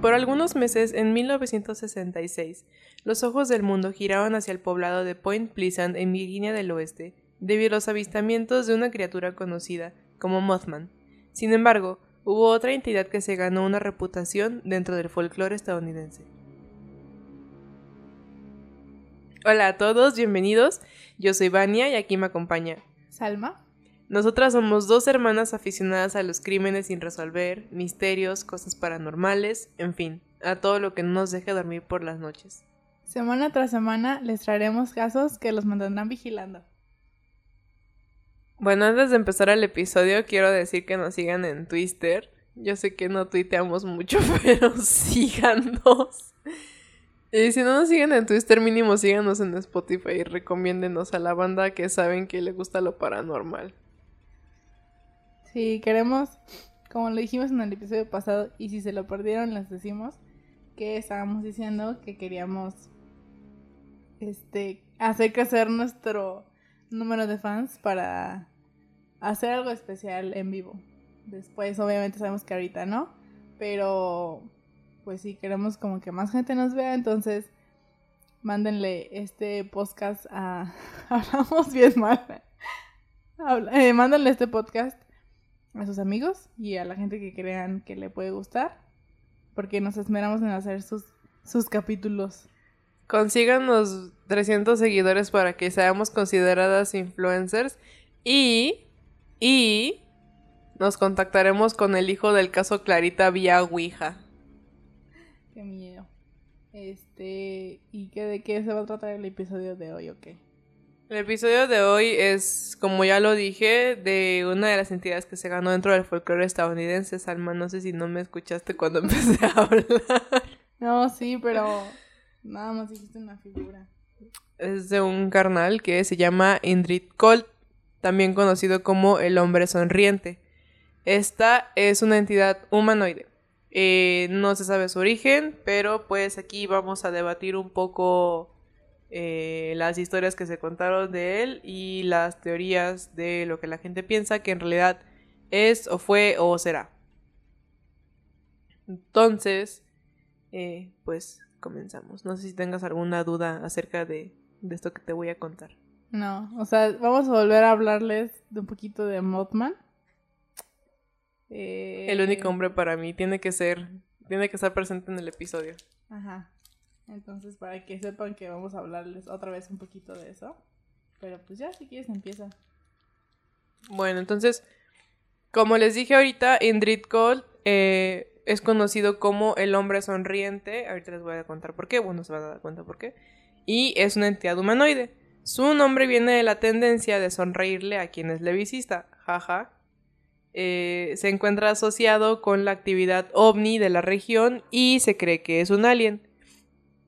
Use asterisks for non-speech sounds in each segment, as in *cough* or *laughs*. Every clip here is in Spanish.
Por algunos meses, en 1966, los ojos del mundo giraban hacia el poblado de Point Pleasant en Virginia del Oeste, debido a los avistamientos de una criatura conocida como Mothman. Sin embargo, hubo otra entidad que se ganó una reputación dentro del folclore estadounidense. Hola a todos, bienvenidos. Yo soy Vania y aquí me acompaña Salma. Nosotras somos dos hermanas aficionadas a los crímenes sin resolver, misterios, cosas paranormales, en fin, a todo lo que no nos deje dormir por las noches. Semana tras semana les traeremos casos que los mantendrán vigilando. Bueno, antes de empezar el episodio, quiero decir que nos sigan en Twitter. Yo sé que no tuiteamos mucho, *laughs* pero síganos. Y si no nos siguen en Twitter, mínimo síganos en Spotify y recomiéndenos a la banda que saben que le gusta lo paranormal. Sí, queremos, como lo dijimos en el episodio pasado, y si se lo perdieron, les decimos que estábamos diciendo que queríamos este hacer crecer nuestro número de fans para hacer algo especial en vivo. Después, obviamente, sabemos que ahorita no, pero pues sí, queremos como que más gente nos vea, entonces mándenle este podcast a... *laughs* Hablamos bien mal. Eh, mándenle este podcast a sus amigos y a la gente que crean que le puede gustar, porque nos esmeramos en hacer sus, sus capítulos. Consíganos 300 seguidores para que seamos consideradas influencers y... y... Nos contactaremos con el hijo del caso Clarita vía Ouija. Qué miedo. Este, ¿y qué de qué se va a tratar el episodio de hoy o qué? El episodio de hoy es, como ya lo dije, de una de las entidades que se ganó dentro del folclore estadounidense. Salma, no sé si no me escuchaste cuando *laughs* empecé a hablar. No, sí, pero nada más dijiste una figura. Es de un carnal que se llama Indrid Colt, también conocido como el hombre sonriente. Esta es una entidad humanoide eh, no se sabe su origen, pero pues aquí vamos a debatir un poco eh, las historias que se contaron de él y las teorías de lo que la gente piensa que en realidad es o fue o será. Entonces, eh, pues comenzamos. No sé si tengas alguna duda acerca de, de esto que te voy a contar. No, o sea, vamos a volver a hablarles de un poquito de Mothman. El único hombre para mí tiene que ser, tiene que estar presente en el episodio. Ajá. Entonces, para que sepan que vamos a hablarles otra vez un poquito de eso. Pero pues ya, si quieres, empieza. Bueno, entonces, como les dije ahorita, Indrid Cole eh, es conocido como el hombre sonriente. Ahorita les voy a contar por qué, bueno, se van a dar cuenta por qué. Y es una entidad humanoide. Su nombre viene de la tendencia de sonreírle a quien es levisista. Jaja. Eh, se encuentra asociado con la actividad ovni de la región y se cree que es un alien.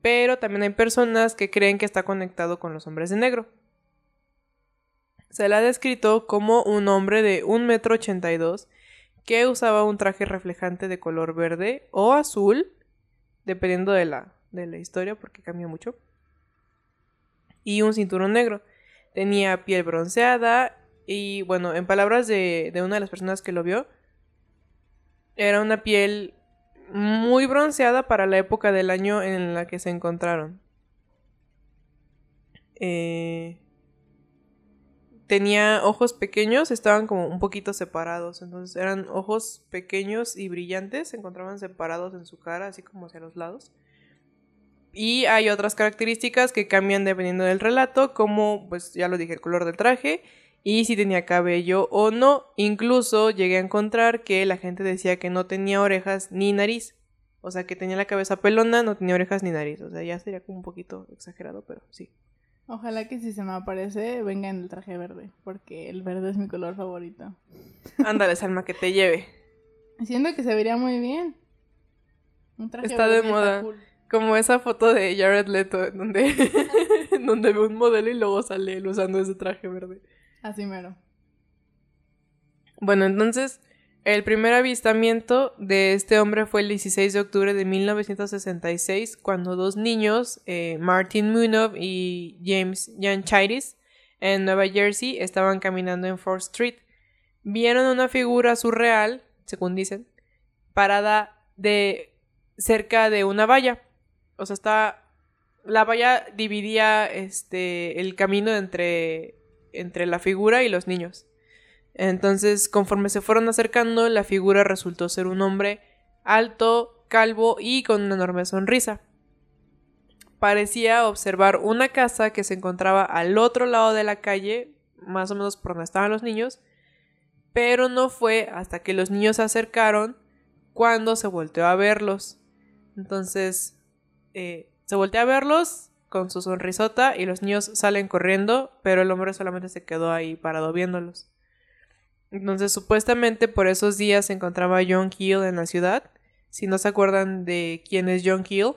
Pero también hay personas que creen que está conectado con los hombres de negro. Se le ha descrito como un hombre de 1,82 m que usaba un traje reflejante de color verde o azul, dependiendo de la, de la historia porque cambia mucho, y un cinturón negro. Tenía piel bronceada y bueno, en palabras de, una de las personas que lo vio, era una piel muy bronceada para la época del año en la que se encontraron. Eh, tenía ojos pequeños, estaban como un poquito separados, entonces eran ojos pequeños y brillantes, se encontraban separados en su cara, así como hacia los lados. Y hay otras características que cambian dependiendo del relato, como pues ya lo dije, el color del traje y si tenía cabello o no. Incluso llegué a encontrar que la gente decía que no tenía orejas ni nariz. O sea, que tenía la cabeza pelona, no tenía orejas ni nariz. O sea, ya sería como un poquito exagerado, pero sí. Ojalá que si se me aparece venga en el traje verde, porque el verde es mi color favorito. Ándale, Salma, que te lleve. Siento que se vería muy bien. Un traje está de moda. Como esa foto de Jared Leto, donde, *laughs* donde ve un modelo y luego sale él usando ese traje verde. Así mero. Bueno, entonces, el primer avistamiento de este hombre fue el 16 de octubre de 1966, cuando dos niños, eh, Martin Munov y James Yanchaitis, en Nueva Jersey, estaban caminando en 4th Street. Vieron una figura surreal, según dicen, parada de cerca de una valla. O sea, está. La valla dividía este. el camino entre. Entre la figura y los niños. Entonces, conforme se fueron acercando, la figura resultó ser un hombre alto, calvo y con una enorme sonrisa. Parecía observar una casa que se encontraba al otro lado de la calle, más o menos por donde estaban los niños, pero no fue hasta que los niños se acercaron cuando se volteó a verlos. Entonces, eh, se volteó a verlos con su sonrisota y los niños salen corriendo, pero el hombre solamente se quedó ahí parado viéndolos. Entonces, supuestamente por esos días se encontraba John Keel en la ciudad. Si no se acuerdan de quién es John Keel,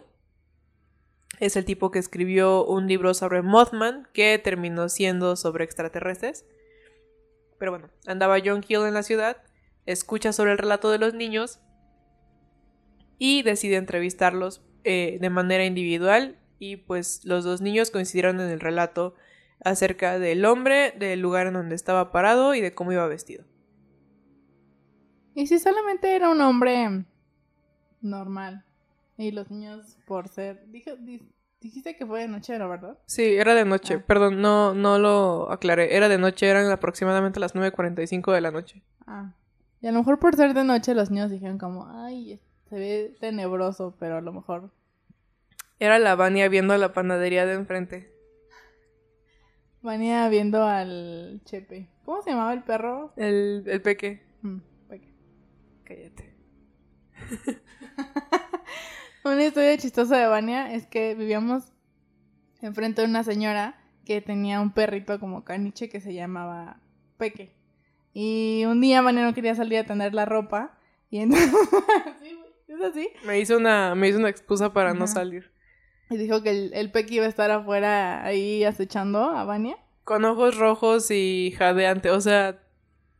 es el tipo que escribió un libro sobre Mothman que terminó siendo sobre extraterrestres. Pero bueno, andaba John Keel en la ciudad, escucha sobre el relato de los niños y decide entrevistarlos eh, de manera individual y pues los dos niños coincidieron en el relato acerca del hombre, del lugar en donde estaba parado y de cómo iba vestido. ¿Y si solamente era un hombre normal? Y los niños por ser... dijiste que fue de noche, ¿no, verdad? Sí, era de noche. Ah. Perdón, no, no lo aclaré. Era de noche, eran aproximadamente las 9.45 de la noche. Ah. Y a lo mejor por ser de noche los niños dijeron como, ay, se ve tenebroso, pero a lo mejor... Era la Vania viendo la panadería de enfrente. Vania viendo al Chepe. ¿Cómo se llamaba el perro? El, el Peque. Mm, peque. Cállate. *laughs* una historia chistosa de Vania es que vivíamos enfrente de una señora que tenía un perrito como caniche que se llamaba Peque. Y un día Vania no quería salir a tener la ropa y entonces... *laughs* ¿Es así? Me hizo una, me hizo una excusa para no salir. Y dijo que el, el Peque iba a estar afuera ahí acechando a Vania. Con ojos rojos y jadeante. O sea,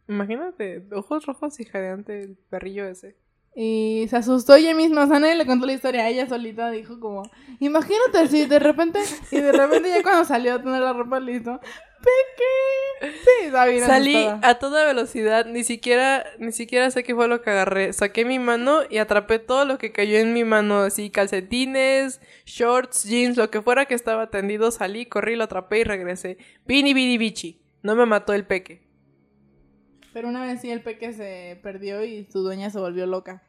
imagínate, ojos rojos y jadeante el perrillo ese. Y se asustó ella misma, o sea, nadie le contó la historia, a ella solita dijo como, imagínate si de repente, y de repente ya cuando salió a tener la ropa listo, Peque. Sí, Salí a toda velocidad, ni siquiera, ni siquiera sé qué fue lo que agarré. Saqué mi mano y atrapé todo lo que cayó en mi mano, así calcetines, shorts, jeans, lo que fuera que estaba tendido, salí, corrí, lo atrapé y regresé. Vini, vini, bichi. No me mató el peque. Pero una vez sí el peque se perdió y su dueña se volvió loca.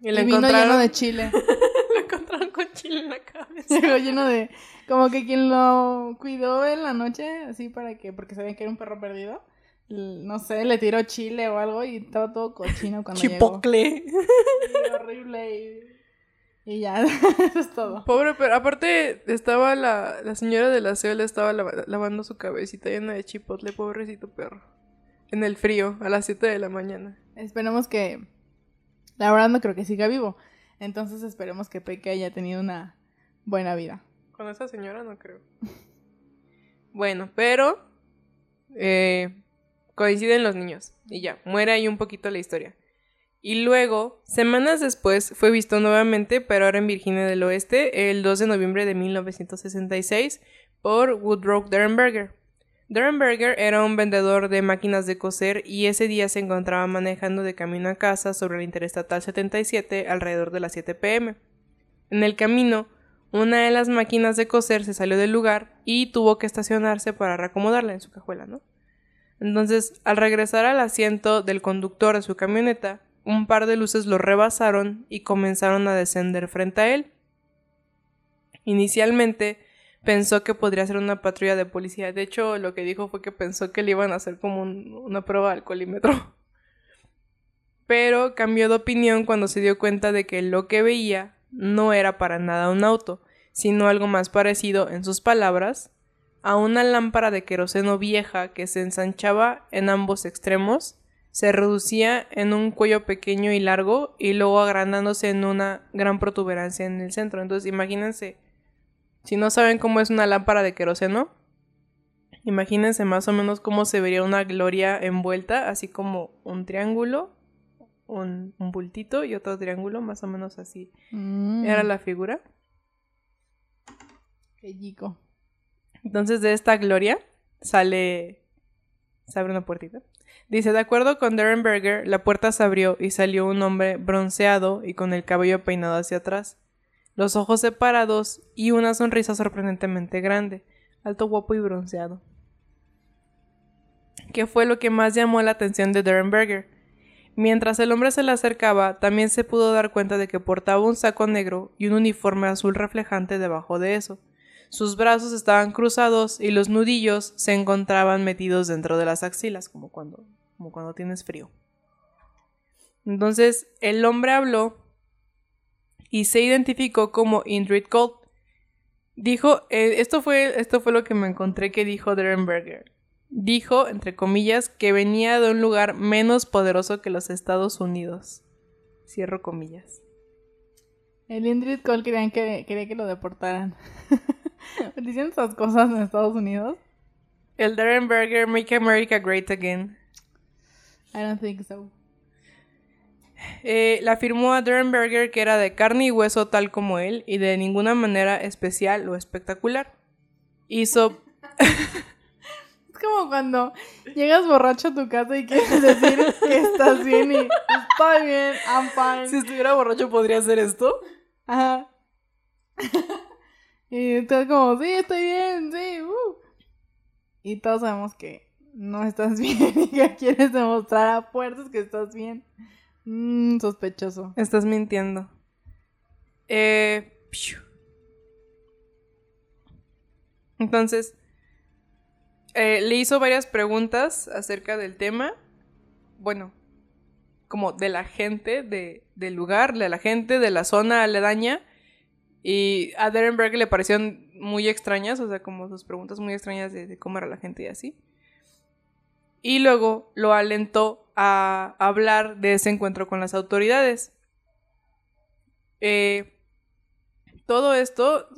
Y, le vino lleno de chile. *laughs* lo encontraron con chile en la cabeza. *laughs* lleno de... Como que quien lo cuidó en la noche, así para que... Porque sabían que era un perro perdido. No sé, le tiró chile o algo y estaba todo cochino cuando Chipocle. llegó. horrible y... ya, *laughs* eso es todo. Pobre, pero aparte estaba la, la señora de la le estaba lavando su cabecita llena de chipotle, pobrecito perro en el frío a las 7 de la mañana. Esperemos que. La verdad no creo que siga vivo. Entonces esperemos que Peque haya tenido una buena vida. Con esa señora no creo. bueno, pero. Eh, coinciden los niños. Y ya, muere ahí un poquito la historia. Y luego, semanas después, fue visto nuevamente, pero ahora en Virginia del Oeste, el 2 de noviembre de 1966, por Woodrow Derenberger. Durenberger era un vendedor de máquinas de coser y ese día se encontraba manejando de camino a casa sobre la Interestatal 77 alrededor de las 7 pm. En el camino, una de las máquinas de coser se salió del lugar y tuvo que estacionarse para reacomodarla en su cajuela, ¿no? Entonces, al regresar al asiento del conductor de su camioneta, un par de luces lo rebasaron y comenzaron a descender frente a él. Inicialmente, pensó que podría ser una patrulla de policía. De hecho, lo que dijo fue que pensó que le iban a hacer como una prueba de alcoholímetro. *laughs* Pero cambió de opinión cuando se dio cuenta de que lo que veía no era para nada un auto, sino algo más parecido, en sus palabras, a una lámpara de queroseno vieja que se ensanchaba en ambos extremos, se reducía en un cuello pequeño y largo y luego agrandándose en una gran protuberancia en el centro. Entonces imagínense si no saben cómo es una lámpara de queroseno, imagínense más o menos cómo se vería una gloria envuelta, así como un triángulo, un, bultito y otro triángulo, más o menos así. Mm. Era la figura. Qué Entonces de esta gloria sale... Se abre una puertita. Dice, de acuerdo con Darren Berger, la puerta se abrió y salió un hombre bronceado y con el cabello peinado hacia atrás, los ojos separados y una sonrisa sorprendentemente grande, alto, guapo y bronceado. ¿Qué fue lo que más llamó la atención de Darren Berger? Mientras el hombre se le acercaba, también se pudo dar cuenta de que portaba un saco negro y un uniforme azul reflejante debajo de eso. Sus brazos estaban cruzados y los nudillos se encontraban metidos dentro de las axilas, como cuando, como cuando tienes frío. Entonces el hombre habló y se identificó como Indrid Colt. Dijo, eh, esto, fue, esto fue lo que me encontré que dijo Derenberger. Dijo, entre comillas, que venía de un lugar menos poderoso que los Estados Unidos. Cierro comillas. El Indrid Colt quería que, quería que lo deportaran. *laughs* Diciendo esas cosas en Estados Unidos. El Darren Berger, Make America Great Again. I don't think so. Eh, la afirmó a Darren Berger que era de carne y hueso tal como él y de ninguna manera especial o espectacular. Hizo... *laughs* es como cuando llegas borracho a tu casa y quieres decir que estás bien y estoy bien, I'm fine. Si estuviera borracho podría hacer esto. Ajá. Y estás como, sí, estoy bien, sí, uh. Y todos sabemos que no estás *laughs* bien y que quieres demostrar a fuerzas que estás bien. Mmm, sospechoso. Estás mintiendo. Eh, Entonces, eh, le hizo varias preguntas acerca del tema. Bueno, como de la gente de, del lugar, de la gente de la zona aledaña. Y a Darren Berger le parecieron muy extrañas, o sea, como sus preguntas muy extrañas de, cómo era la gente y así. Y luego lo alentó a hablar de ese encuentro con las autoridades. Eh, todo esto,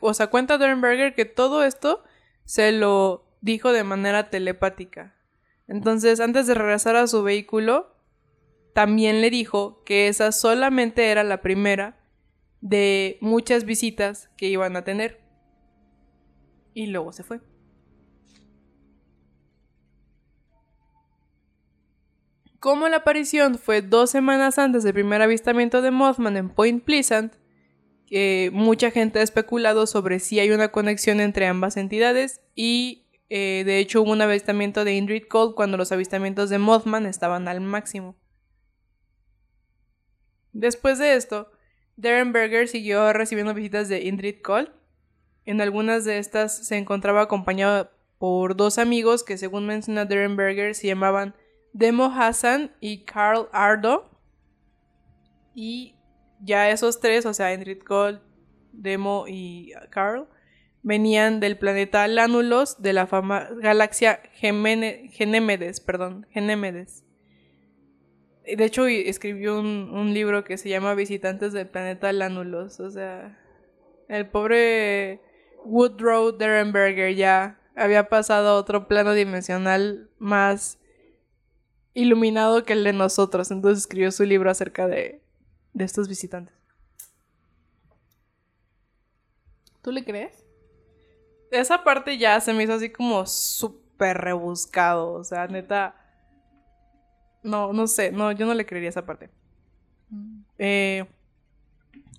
o sea, cuenta Darren Berger que todo esto se lo dijo de manera telepática. Entonces, antes de regresar a su vehículo, también le dijo que esa solamente era la primera de muchas visitas que iban a tener. Y luego se fue. Como la aparición fue dos semanas antes del primer avistamiento de Mothman en Point Pleasant, que mucha gente ha especulado sobre si hay una conexión entre ambas entidades y eh, de hecho hubo un avistamiento de Indrid Cold cuando los avistamientos de Mothman estaban al máximo. Después de esto, Darren Berger siguió recibiendo visitas de Indrid Cole. En algunas de estas se encontraba acompañado por dos amigos que, según menciona Darren Berger, se llamaban Demo Hassan y Carl Ardo. Y ya esos tres, o sea, Indrid Cole, Demo y Carl, venían del planeta Lánulos de la fama galaxia Genémedes, perdón, Genémedes. De hecho, escribió un, libro que se llama Visitantes del planeta Lánulos. O sea, el pobre Woodrow Derenberger ya había pasado a otro plano dimensional más iluminado que el de nosotros. Entonces escribió su libro acerca de, de estos visitantes. ¿Tú le crees? Esa parte ya se me hizo así como súper rebuscado. O sea, neta no, no sé, no, yo no le creería esa parte. Mm. Eh,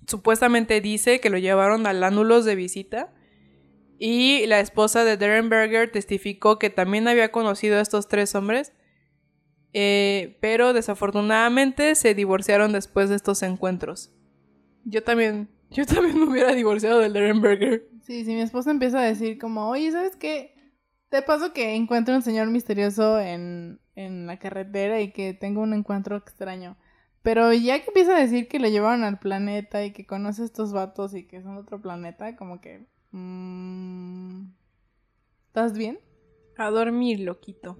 supuestamente dice que lo llevaron a Lánulos de visita. Y la esposa de Darren Berger testificó que también había conocido a estos tres hombres. Eh, pero desafortunadamente se divorciaron después de estos encuentros. Yo también, yo también me hubiera divorciado del Darren Berger. Sí, si mi esposa empieza a decir como, oye, ¿sabes qué? Te paso que encuentro un señor misterioso en, en la carretera y que tengo un encuentro extraño. Pero ya que empieza a decir que lo llevaron al planeta y que conoce a estos vatos y que son otro planeta, como que... Mm, ¿Estás bien? A dormir, loquito.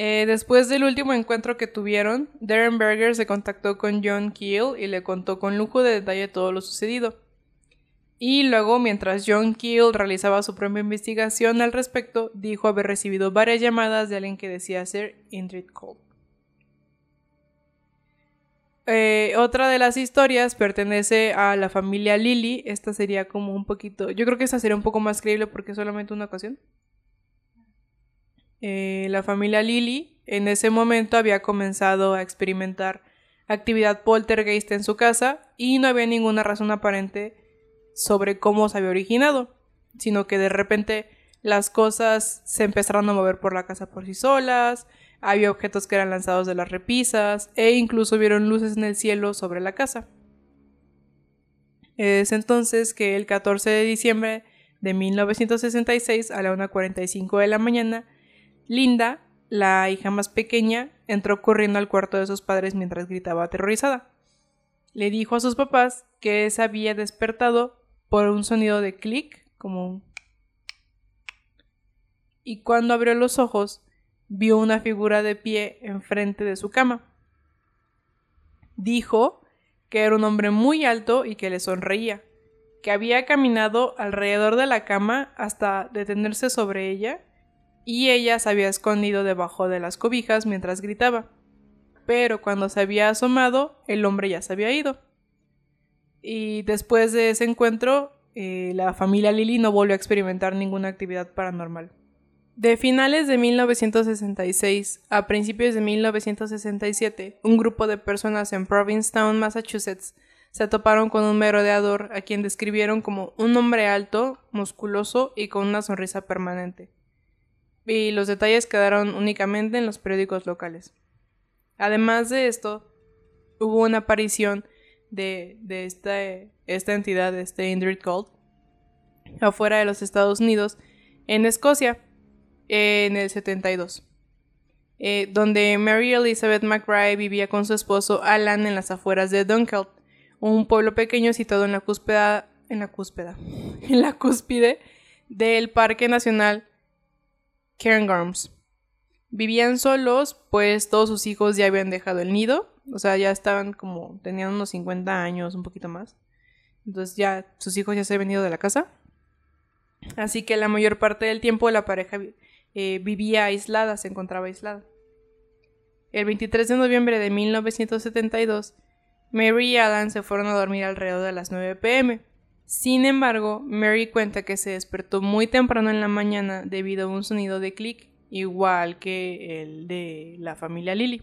Eh, después del último encuentro que tuvieron, Darren Berger se contactó con John Keel y le contó con lujo de detalle todo lo sucedido. Y luego, mientras John Keel realizaba su propia investigación al respecto, dijo haber recibido varias llamadas de alguien que decía ser Indrid Cole. Eh, otra de las historias pertenece a la familia Lily. Esta sería como un poquito. Yo creo que esta sería un poco más creíble porque es solamente una ocasión. Eh, la familia Lily en ese momento había comenzado a experimentar actividad poltergeist en su casa y no había ninguna razón aparente sobre cómo se había originado, sino que de repente las cosas se empezaron a mover por la casa por sí solas, había objetos que eran lanzados de las repisas e incluso vieron luces en el cielo sobre la casa. Es entonces que el 14 de diciembre de 1966 a la 1.45 de la mañana, Linda, la hija más pequeña, entró corriendo al cuarto de sus padres mientras gritaba aterrorizada. Le dijo a sus papás que se había despertado por un sonido de clic, como un... Y cuando abrió los ojos, vio una figura de pie enfrente de su cama. Dijo que era un hombre muy alto y que le sonreía, que había caminado alrededor de la cama hasta detenerse sobre ella, y ella se había escondido debajo de las cobijas mientras gritaba. Pero cuando se había asomado, el hombre ya se había ido. Y después de ese encuentro, eh, la familia Lily no volvió a experimentar ninguna actividad paranormal. De finales de 1966 a principios de 1967, un grupo de personas en Provincetown, Massachusetts, se toparon con un merodeador a quien describieron como un hombre alto, musculoso y con una sonrisa permanente. Y los detalles quedaron únicamente en los periódicos locales. Además de esto, hubo una aparición de, de esta, esta entidad, este Indrid Gold, afuera de los Estados Unidos, en Escocia, en el 72, eh, donde Mary Elizabeth McBride vivía con su esposo Alan en las afueras de Dunkeld, un pueblo pequeño situado en la cúspide, en la cúspide, *laughs* en la cúspide del Parque Nacional Cairngorms. Vivían solos, pues todos sus hijos ya habían dejado el nido, o sea, ya estaban como, tenían unos 50 años, un poquito más. Entonces ya sus hijos ya se habían ido de la casa. Así que la mayor parte del tiempo la pareja eh, vivía aislada, se encontraba aislada. El 23 de noviembre de 1972, Mary y Alan se fueron a dormir alrededor de las 9 pm. Sin embargo, Mary cuenta que se despertó muy temprano en la mañana debido a un sonido de clic, igual que el de la familia Lily.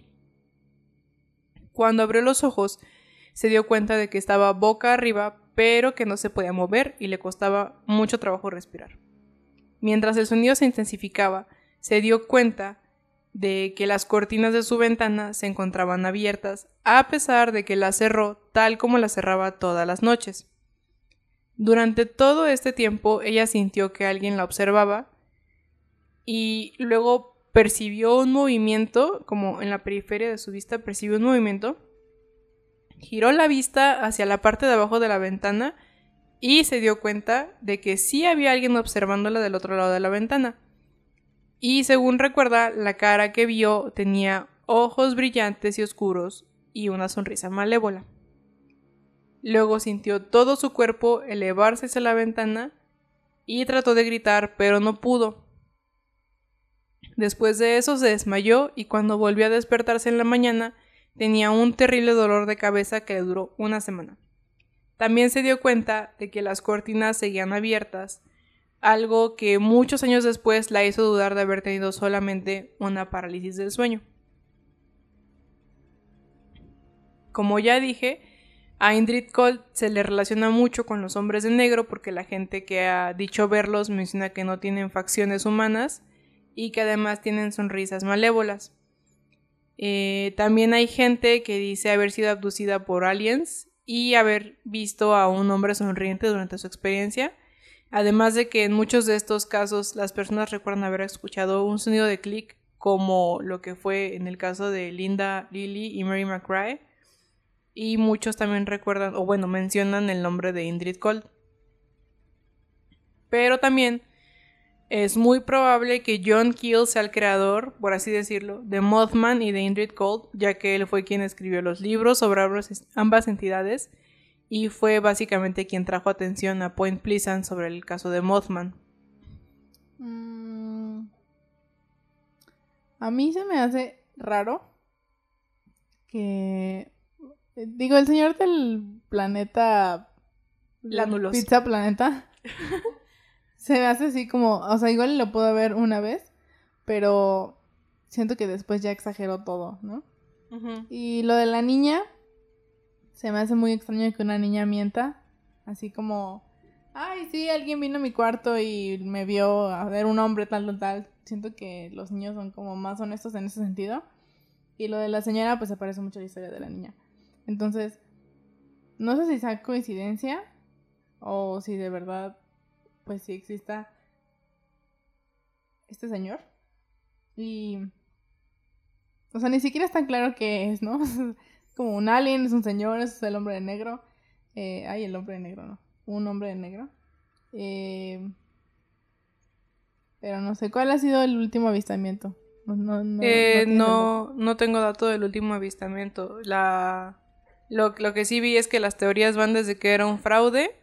Cuando abrió los ojos, se dio cuenta de que estaba boca arriba, pero que no se podía mover y le costaba mucho trabajo respirar. Mientras el sonido se intensificaba, se dio cuenta de que las cortinas de su ventana se encontraban abiertas, a pesar de que las cerró tal como las cerraba todas las noches. Durante todo este tiempo ella sintió que alguien la observaba y luego percibió un movimiento, como en la periferia de su vista percibió un movimiento, giró la vista hacia la parte de abajo de la ventana y se dio cuenta de que sí había alguien observándola del otro lado de la ventana. Y según recuerda, la cara que vio tenía ojos brillantes y oscuros y una sonrisa malévola. Luego sintió todo su cuerpo elevarse hacia la ventana y trató de gritar, pero no pudo. Después de eso se desmayó y cuando volvió a despertarse en la mañana tenía un terrible dolor de cabeza que le duró una semana. También se dio cuenta de que las cortinas seguían abiertas, algo que muchos años después la hizo dudar de haber tenido solamente una parálisis del sueño. Como ya dije, a Indrid Colt se le relaciona mucho con los hombres de negro porque la gente que ha dicho verlos menciona que no tienen facciones humanas y que además tienen sonrisas malévolas. Eh, también hay gente que dice haber sido abducida por aliens y haber visto a un hombre sonriente durante su experiencia. Además de que en muchos de estos casos las personas recuerdan haber escuchado un sonido de clic como lo que fue en el caso de Linda Lily y Mary McRae. Y muchos también recuerdan, o bueno, mencionan el nombre de Indrid Cold. Pero también es muy probable que John Keel sea el creador, por así decirlo, de Mothman y de Indrid Cold, ya que él fue quien escribió los libros sobre ambas entidades y fue básicamente quien trajo atención a Point Pleasant sobre el caso de Mothman. Mm. A mí se me hace raro que... Digo, el señor del planeta... La Pizza Planeta. *laughs* Se me hace así como, o sea, igual lo puedo ver una vez, pero siento que después ya exageró todo, ¿no? Y lo de la niña, se me hace muy extraño que una niña mienta, así como, ay, sí, alguien vino a mi cuarto y me vio a ver un hombre tal, tal, tal. Siento que los niños son como más honestos en ese sentido. Y lo de la señora, pues se parece mucho a la historia de la niña. Entonces, no sé si sea coincidencia o si de verdad, pues sí exista este señor. Y... O sea, ni siquiera es tan claro qué es, ¿no? *laughs* como un alien, es un señor, es el hombre de negro. Eh, ay, el hombre de negro, ¿no? Un hombre de negro. Eh, pero no sé, ¿cuál ha sido el último avistamiento? No, no, no, eh, no, no, tengo dato del último avistamiento. La, lo, lo, que sí vi es que las teorías van desde que era un fraude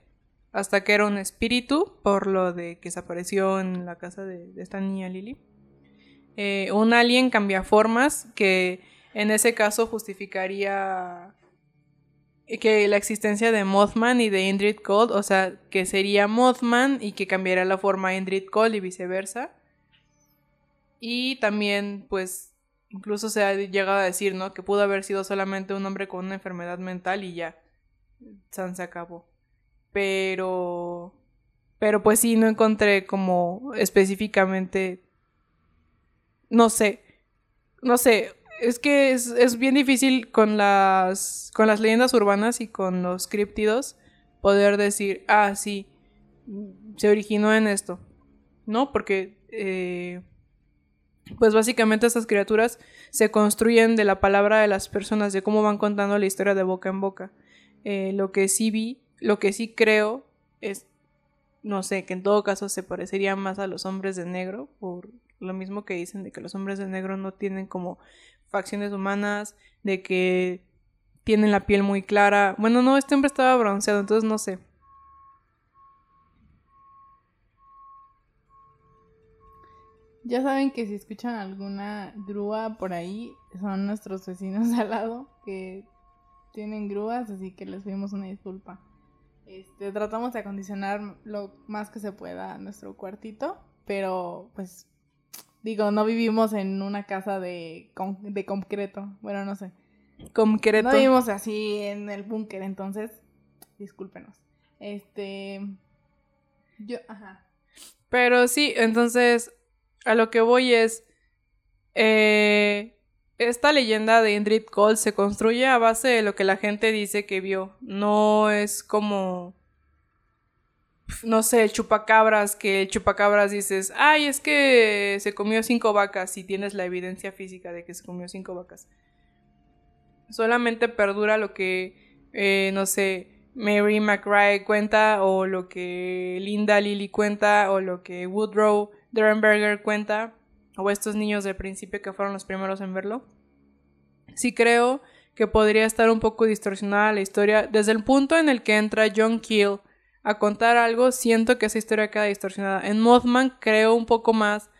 hasta que era un espíritu, por lo de que se apareció en la casa de, esta niña Lily. Eh, un alien cambia formas que en ese caso justificaría que la existencia de Mothman y de Indrid Cold, o sea, que sería Mothman y que cambiaría la forma Indrid Cold y viceversa. Y también, pues, incluso se ha llegado a decir, ¿no? Que pudo haber sido solamente un hombre con una enfermedad mental y ya. San se acabó. Pero. Pero pues sí, no encontré como específicamente. No sé. No sé. Es que es, es bien difícil con las. con las leyendas urbanas y con los críptidos poder decir, ah, sí. Se originó en esto. ¿No? Porque. Eh, pues básicamente estas criaturas se construyen de la palabra de las personas, de cómo van contando la historia de boca en boca. Eh, lo que sí vi, lo que sí creo es, no sé, que en todo caso se parecería más a los hombres de negro, por lo mismo que dicen de que los hombres de negro no tienen como facciones humanas, de que tienen la piel muy clara. Bueno, no, este hombre estaba bronceado, entonces no sé. Ya saben que si escuchan alguna grúa por ahí, son nuestros vecinos al lado que tienen grúas, así que les pedimos una disculpa. Este, tratamos de acondicionar lo más que se pueda nuestro cuartito, pero pues digo, no vivimos en una casa de, de concreto, bueno, no sé. Concreto. No vivimos así en el búnker, entonces, discúlpenos. Este, yo, ajá. Pero sí, entonces a lo que voy es. Eh, esta leyenda de Indrid Cole se construye a base de lo que la gente dice que vio. No es como. No sé, el chupacabras, que el chupacabras dices, ay, es que se comió cinco vacas y tienes la evidencia física de que se comió cinco vacas. Solamente perdura lo que, eh, no sé, Mary McRae cuenta, o lo que Linda Lily cuenta, o lo que Woodrow Derenberger cuenta, o estos niños del principio que fueron los primeros en verlo, sí creo que podría estar un poco distorsionada la historia. Desde el punto en el que entra John Keel a contar algo, siento que esa historia queda distorsionada. En Mothman creo un poco más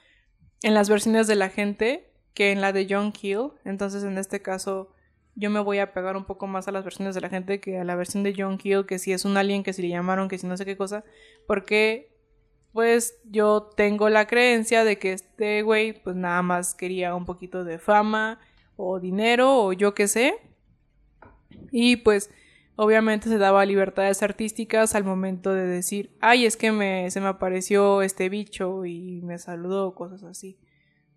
en las versiones de la gente que en la de John Keel. Entonces, en este caso, yo me voy a pegar un poco más a las versiones de la gente que a la versión de John Keel, que si es un alien, que si le llamaron, que si no sé qué cosa. Porque pues yo tengo la creencia de que este güey pues nada más quería un poquito de fama o dinero o yo qué sé. Y pues obviamente se daba libertades artísticas al momento de decir, ay, es que me, se me apareció este bicho y me saludó, cosas así.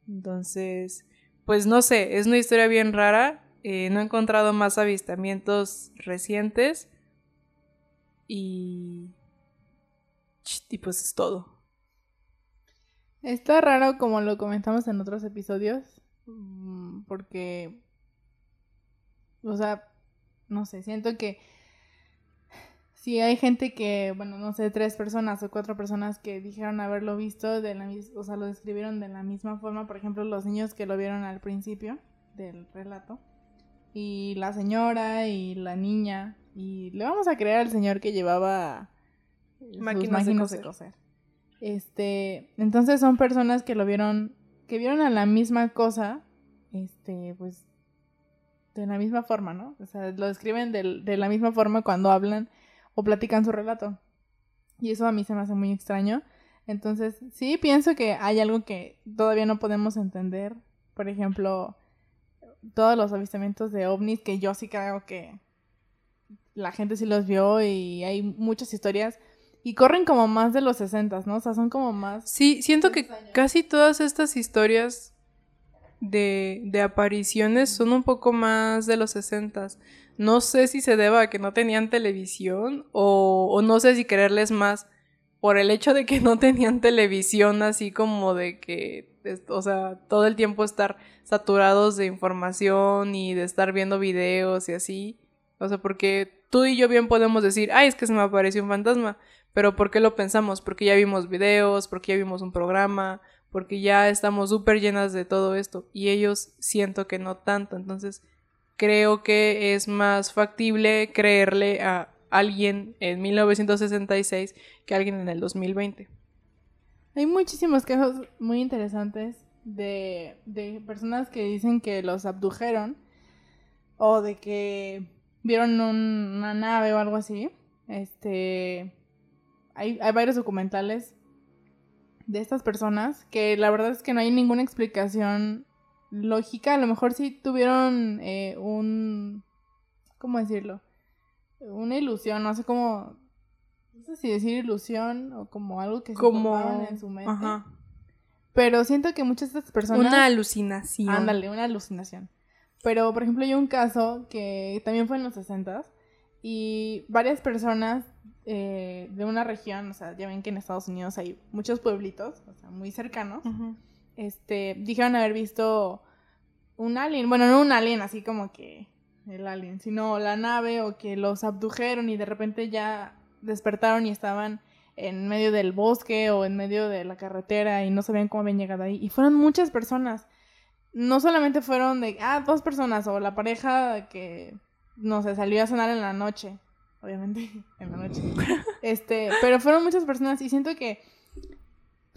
Entonces, pues no sé, es una historia bien rara. Eh, no he encontrado más avistamientos recientes. Y y pues es todo. Está raro como lo comentamos en otros episodios, mm, porque, o sea, no sé, siento que si hay gente que, bueno, no sé, tres personas o cuatro personas que dijeron haberlo visto, de la o sea, lo describieron de la misma forma, por ejemplo, los niños que lo vieron al principio del relato, y la señora y la niña, y le vamos a creer al señor que llevaba máquinas, de, coser. Este, entonces son personas que lo vieron, que vieron a la misma cosa, este, pues, de la misma forma, ¿no? O sea, lo describen de, de la misma forma cuando hablan o platican su relato. Y eso a mí se me hace muy extraño. Entonces, sí, pienso que hay algo que todavía no podemos entender. Por ejemplo, todos los avistamientos de ovnis, que yo sí creo que la gente sí los vio y hay muchas historias. Y corren como más de los 60, ¿no? O sea, son como más... Sí, siento que casi todas estas historias de, de apariciones son un poco más de los 60. No sé si se deba a que no tenían televisión o, o no sé si quererles más por el hecho de que no tenían televisión así como de que, o sea, todo el tiempo estar saturados de información y de estar viendo videos y así. O sea, porque tú y yo bien podemos decir, ay, es que se me apareció un fantasma. Pero ¿por qué lo pensamos? Porque ya vimos videos, porque ya vimos un programa, porque ya estamos súper llenas de todo esto. Y ellos siento que no tanto. Entonces, creo que es más factible creerle a alguien en 1966 que alguien en el 2020. Hay muchísimos casos muy interesantes de, de personas que dicen que los abdujeron o de que vieron una nave o algo así. Este, hay, hay varios documentales de estas personas que la verdad es que no hay ninguna explicación lógica. A lo mejor sí tuvieron eh, un... ¿Cómo decirlo? una ilusión, no sé cómo, no sé si decir ilusión o como algo que se como en su mente. Pero siento que muchas de estas personas... Una alucinación. Ándale, una alucinación. Pero, por ejemplo, hay un caso que también fue en los 60 y varias personas eh, de una región, o sea, ya ven que en Estados Unidos hay muchos pueblitos, o sea, muy cercanos, este, dijeron haber visto un alien, bueno, no un alien así como que el alien, sino la nave o que los abdujeron y de repente ya despertaron y estaban en medio del bosque o en medio de la carretera y no sabían cómo habían llegado ahí. Y fueron muchas personas. No solamente fueron de, ah, dos personas o la pareja que, no sé, salió a cenar en la noche. Obviamente, *laughs* en la noche. *laughs* Este, pero fueron muchas personas y siento que,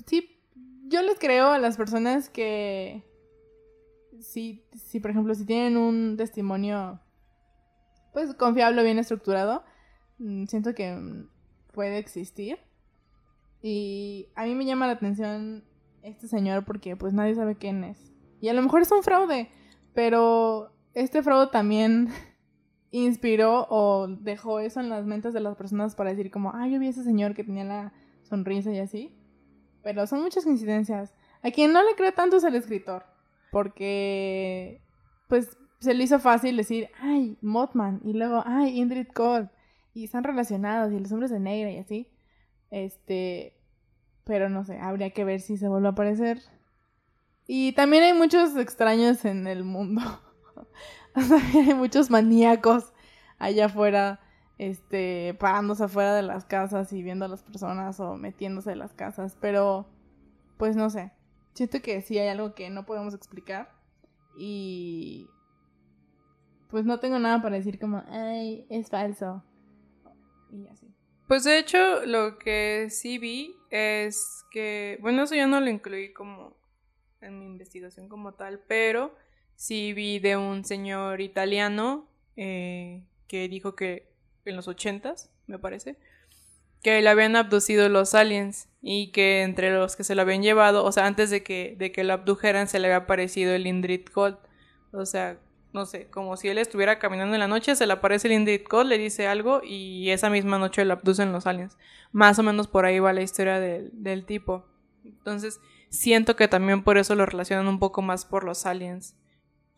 sí, yo les creo a las personas que si, si, por ejemplo, si tienen un testimonio, pues, confiable, bien estructurado, mm, siento que mm, puede existir. Y a mí me llama la atención este señor porque, pues, nadie sabe quién es. Y a lo mejor es un fraude, pero este fraude también *laughs* inspiró o dejó eso en las mentes de las personas para decir como, ah, yo vi a ese señor que tenía la sonrisa y así. Pero son muchas coincidencias. A quien no le creo tanto es el escritor. Porque, pues, se le hizo fácil decir, ay, Mothman, y luego, ay, Indrid Cold, y están relacionados, y los hombres de negra y así. Este, pero no sé, habría que ver si se vuelve a aparecer. Y también hay muchos extraños en el mundo. *laughs* *laughs* hay muchos maníacos allá afuera, este, parándose afuera de las casas y viendo a las personas o metiéndose en las casas. Pero, pues no sé. Siento que sí hay algo que no podemos explicar y pues no tengo nada para decir como, ay, es falso. Y así. Pues de hecho, lo que sí vi es que, bueno, eso yo no lo incluí como en mi investigación como tal, pero sí vi de un señor italiano eh, que dijo que en los ochentas, me parece, que le habían abducido los aliens y que entre los que se lo habían llevado, o sea, antes de que, de que lo abdujeran se le había aparecido el Indrid Gold. O sea, no sé, como si él estuviera caminando en la noche, se le aparece el Indrid Gold, le dice algo y esa misma noche lo abducen los aliens. Más o menos por ahí va la historia del, del tipo. Entonces, siento que también por eso lo relacionan un poco más por los aliens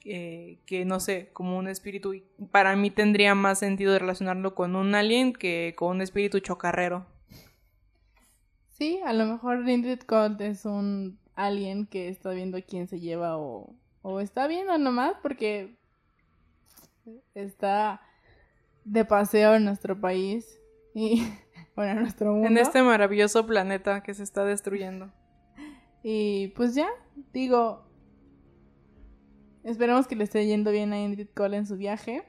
que no sé, como un espíritu. Para mí tendría más sentido relacionarlo con un alien que con un espíritu chocarrero. Sí, a lo mejor Indrid Cold es un alien que está viendo quién se lleva o, o está viendo nomás porque está de paseo en nuestro país y *laughs* bueno, en nuestro mundo. En este maravilloso planeta que se está destruyendo. Y pues ya, digo, Esperemos que le esté yendo bien a Indrid Cole en su viaje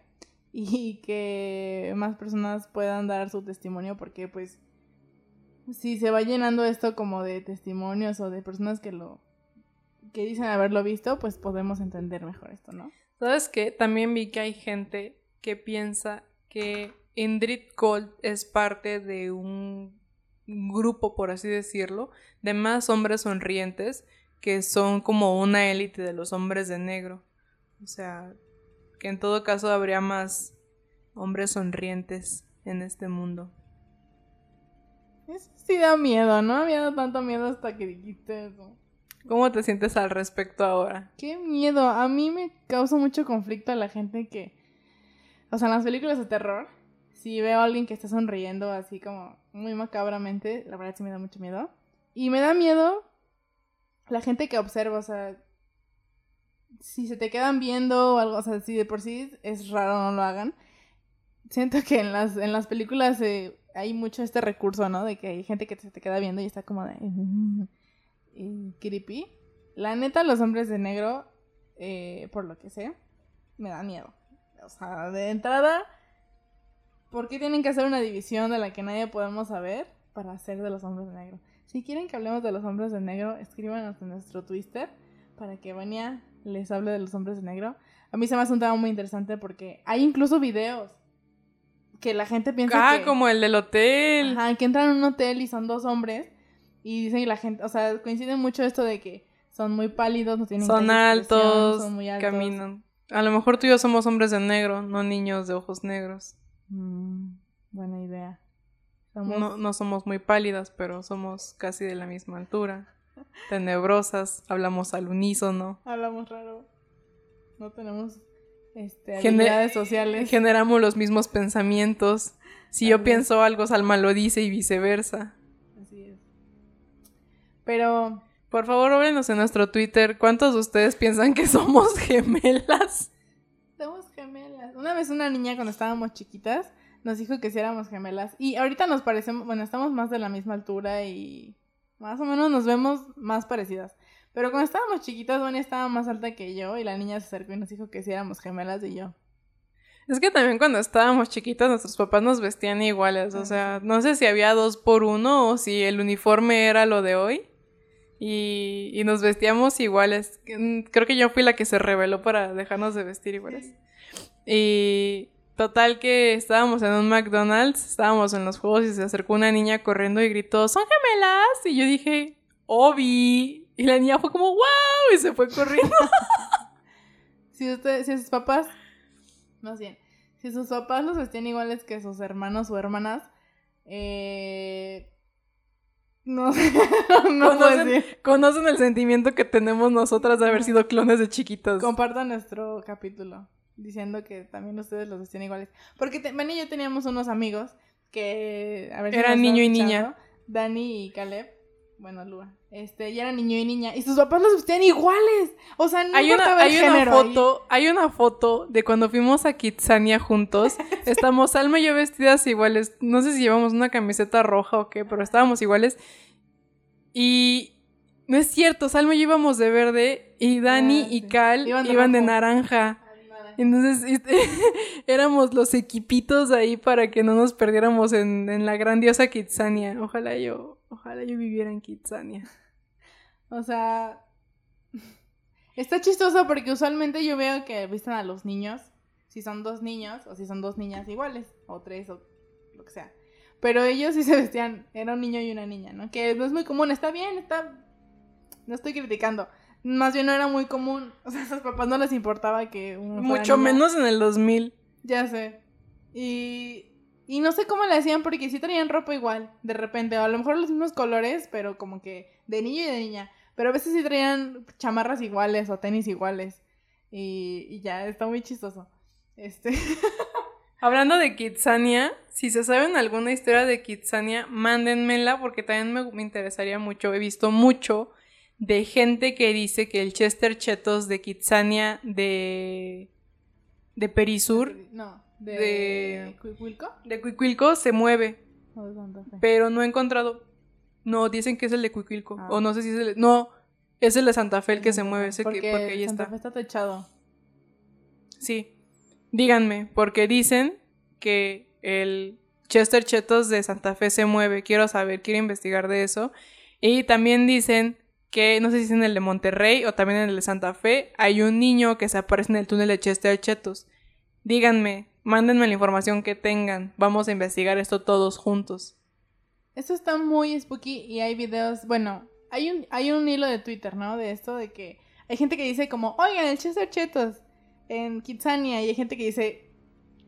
y *laughs* que más personas puedan dar su testimonio porque pues si se va llenando esto como de testimonios o de personas que lo que dicen haberlo visto, pues podemos entender mejor esto, ¿no? ¿Sabes qué? También vi que hay gente que piensa que Indrid Cole es parte de un grupo, por así decirlo, de más hombres sonrientes que son como una élite de los hombres de negro. O sea, que en todo caso habría más hombres sonrientes en este mundo. Eso sí da miedo, ¿no? Había dado tanto miedo hasta que dijiste eso. ¿Cómo te sientes al respecto ahora? Qué miedo. A mí me causa mucho conflicto a la gente que. O sea, en las películas de terror, si veo a alguien que está sonriendo así como muy macabramente, la verdad sí me da mucho miedo. Y me da miedo la gente que observa, o sea, si se te quedan viendo o algo, o sea, si de por sí es raro no lo hagan. Siento que en las, en las películas eh, hay mucho este recurso, ¿no? De que hay gente que se te queda viendo y está como de... *laughs* creepy. La neta, los hombres de negro, eh, por lo que sé, me da miedo. O sea, de entrada, ¿por qué tienen que hacer una división de la que nadie podemos saber para hacer de los hombres de negro? Si quieren que hablemos de los hombres de negro, escríbanos en nuestro Twitter para que Vania les hable de los hombres de negro. A mí se me hace un tema muy interesante porque hay incluso videos que la gente piensa ah, que... como el del hotel. Ajá, que entran a un hotel y son dos hombres y dicen que la gente, o sea, coincide mucho esto de que son muy pálidos, no tienen son altos, son muy altos. caminan. A lo mejor tú y yo somos hombres de negro, no niños de ojos negros. Mm, buena idea. Somos- No, no somos muy pálidas, pero somos casi de la misma altura. *laughs* Tenebrosas, hablamos al unísono. Hablamos raro. No tenemos este, Gener- sociales. Generamos los mismos pensamientos. Si yo pienso algo, Salma lo dice y viceversa. Así es. Pero Por favor, óbrenos en nuestro Twitter. ¿Cuántos de ustedes piensan que somos *laughs* gemelas? somos gemelas. Una vez una niña cuando estábamos chiquitas nos dijo que sí éramos gemelas. Y ahorita nos parecemos, bueno, estamos más de la misma altura y más o menos nos vemos más parecidas. Pero cuando estábamos chiquitas, Bonnie estaba más alta que yo y la niña se acercó y nos dijo que sí éramos gemelas y yo. Es que también cuando estábamos chiquitas nuestros papás nos vestían iguales. O Ah, sea, no sé si había dos por uno o si el uniforme era lo de hoy. Y, y nos vestíamos iguales. Mm, Creo que yo fui la que se rebeló para dejarnos de vestir iguales. Y total que estábamos en un McDonald's, estábamos en los juegos y se acercó una niña corriendo y gritó, ¿son gemelas? Y yo dije, Obi. Y la niña fue como, wow, y se fue corriendo. *laughs* Si ustedes, si sus papás, más bien, si sus papás los vestían iguales que sus hermanos o hermanas, eh, no sé, *laughs* no Conocen- decir. Conocen el sentimiento que tenemos nosotras de haber sido clones de chiquitas. Compartan nuestro capítulo diciendo que también ustedes los vestían iguales. Porque te- Dani y yo teníamos unos amigos que, a ver si Eran niño y niña. Dani y Caleb, bueno, Lua, este, y eran niño y niña, y sus papás los vestían iguales. O sea, no hay una, el hay una foto, hay una foto de cuando fuimos a Kitsania juntos. *laughs* Estamos Alma y yo vestidas iguales. No sé si llevamos una camiseta roja o qué, pero estábamos iguales. Y no es cierto, Salma y yo íbamos de verde y Dani Ah, y. Cal Iban iban de naranja. Entonces *laughs* este, éramos los equipitos ahí para que no nos perdiéramos en, en la grandiosa Kitsania. Ojalá yo, ojalá yo viviera en Kitsania. O sea, está chistoso porque usualmente yo veo que visten a los niños, si son dos niños o si son dos niñas iguales, o tres o lo que sea. Pero ellos sí se vestían, era un niño y una niña, ¿no? Que no es muy común, está bien, está... No estoy criticando. Más bien no era muy común. O sea, a sus papás no les importaba que uno Mucho menos en el 2000. Ya sé. Y, y no sé cómo le hacían porque sí traían ropa igual, de repente. O a lo mejor los mismos colores, pero como que de niño y de niña. Pero a veces sí traían chamarras iguales o tenis iguales. Y, y ya, está muy chistoso. Este. *laughs* Hablando de Kitsania, si se saben alguna historia de Kitsania, mándenmela porque también me, me interesaría mucho. He visto mucho de gente que dice que el Chester Chetos de Kitsania de, de Perisur, No, de. de- ¿Cuicuilco? de Cuicuilco, se mueve, pero no he encontrado. No, dicen que es el de Cuicuilco. Ah. O no sé si es el. No, es el de Santa Fe el que se mueve, ese que- porque, porque ahí Santa está. Fe está techado. Sí. Díganme, porque dicen que el Chester Chetos de Santa Fe se mueve. Quiero saber, quiero investigar de eso. Y también dicen que, no sé si es en el de Monterrey o también en el de Santa Fe, hay un niño que se aparece en el túnel de Chester Chetos. Díganme, mándenme la información que tengan. Vamos a investigar esto todos juntos. Esto está muy spooky y hay videos, bueno, hay un, hay un hilo de Twitter, ¿no? De esto de que hay gente que dice como, oigan, el Chester Chetos en Kitsania y hay gente que dice,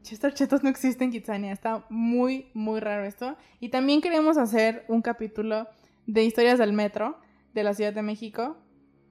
Chester Chetos no existe en Kitsania. Está muy, muy raro esto. Y también queremos hacer un capítulo de historias del metro de la Ciudad de México.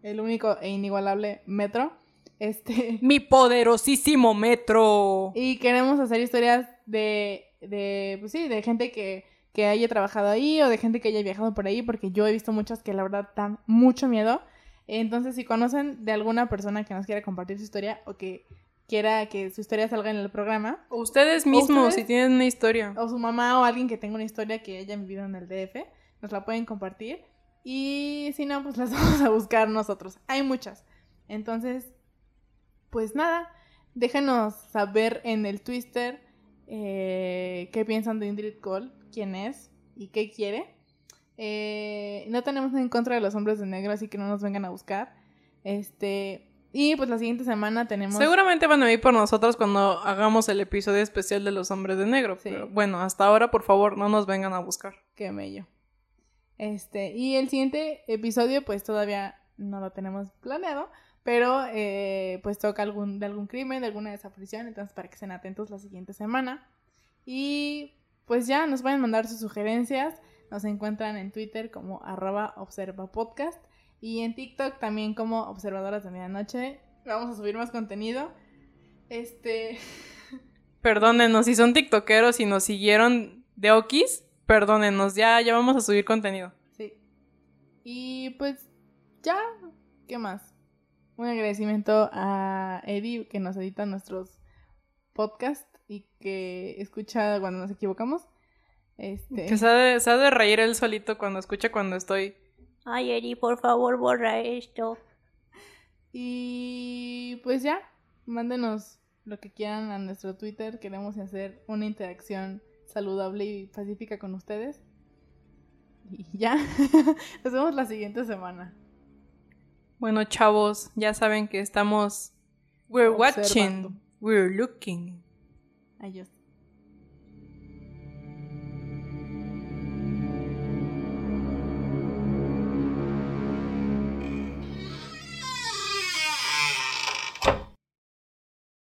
El único e inigualable metro. Este. *laughs* Mi poderosísimo metro. Y queremos hacer historias de. de pues sí, de gente que, que haya trabajado ahí o de gente que haya viajado por ahí. Porque yo he visto muchas que la verdad dan mucho miedo. Entonces, si conocen de alguna persona que nos quiera compartir su historia o que quiera que su historia salga en el programa. O ustedes mismos, si tienen una historia. O su mamá o alguien que tenga una historia que haya vivido en el DF, nos la pueden compartir. Y si no, pues las *laughs* vamos a buscar nosotros. Hay muchas. Entonces, pues nada, déjenos saber en el Twitter eh, qué piensan de Indrid Cole, quién es y qué quiere. Eh, no tenemos en contra de los hombres de negro, así que no nos vengan a buscar. Este, y pues la siguiente semana tenemos. Seguramente van a ir por nosotros cuando hagamos el episodio especial de los hombres de negro. Pero bueno, hasta ahora, por favor, no nos vengan a buscar. Qué mello. Este, y el siguiente episodio, pues todavía no lo tenemos planeado. Pero eh, pues toca algún, de algún crimen, de alguna desaparición. Entonces, para que estén atentos la siguiente semana. Y pues ya nos pueden mandar sus sugerencias. Nos encuentran en Twitter como arroba observapodcast. Y en TikTok también como Observadoras de Medianoche. Vamos a subir más contenido. Este. *laughs* Perdónenos, si son TikTokeros y nos siguieron de Okis, perdónenos, ya, ya vamos a subir contenido. Sí. Y pues, ya, ¿qué más? Un agradecimiento a Eddie que nos edita nuestros podcasts y que escucha cuando nos equivocamos. Este... Que se ha, de, se ha de reír él solito cuando escucha cuando estoy Ay, Eri, por favor, borra esto. *laughs* Y pues ya, mándenos lo que quieran a nuestro Twitter. Queremos hacer una interacción saludable y pacífica con ustedes. Y ya, *laughs* nos vemos la siguiente semana. Bueno, chavos, ya saben que estamos. We're watching, we're looking. Adiós.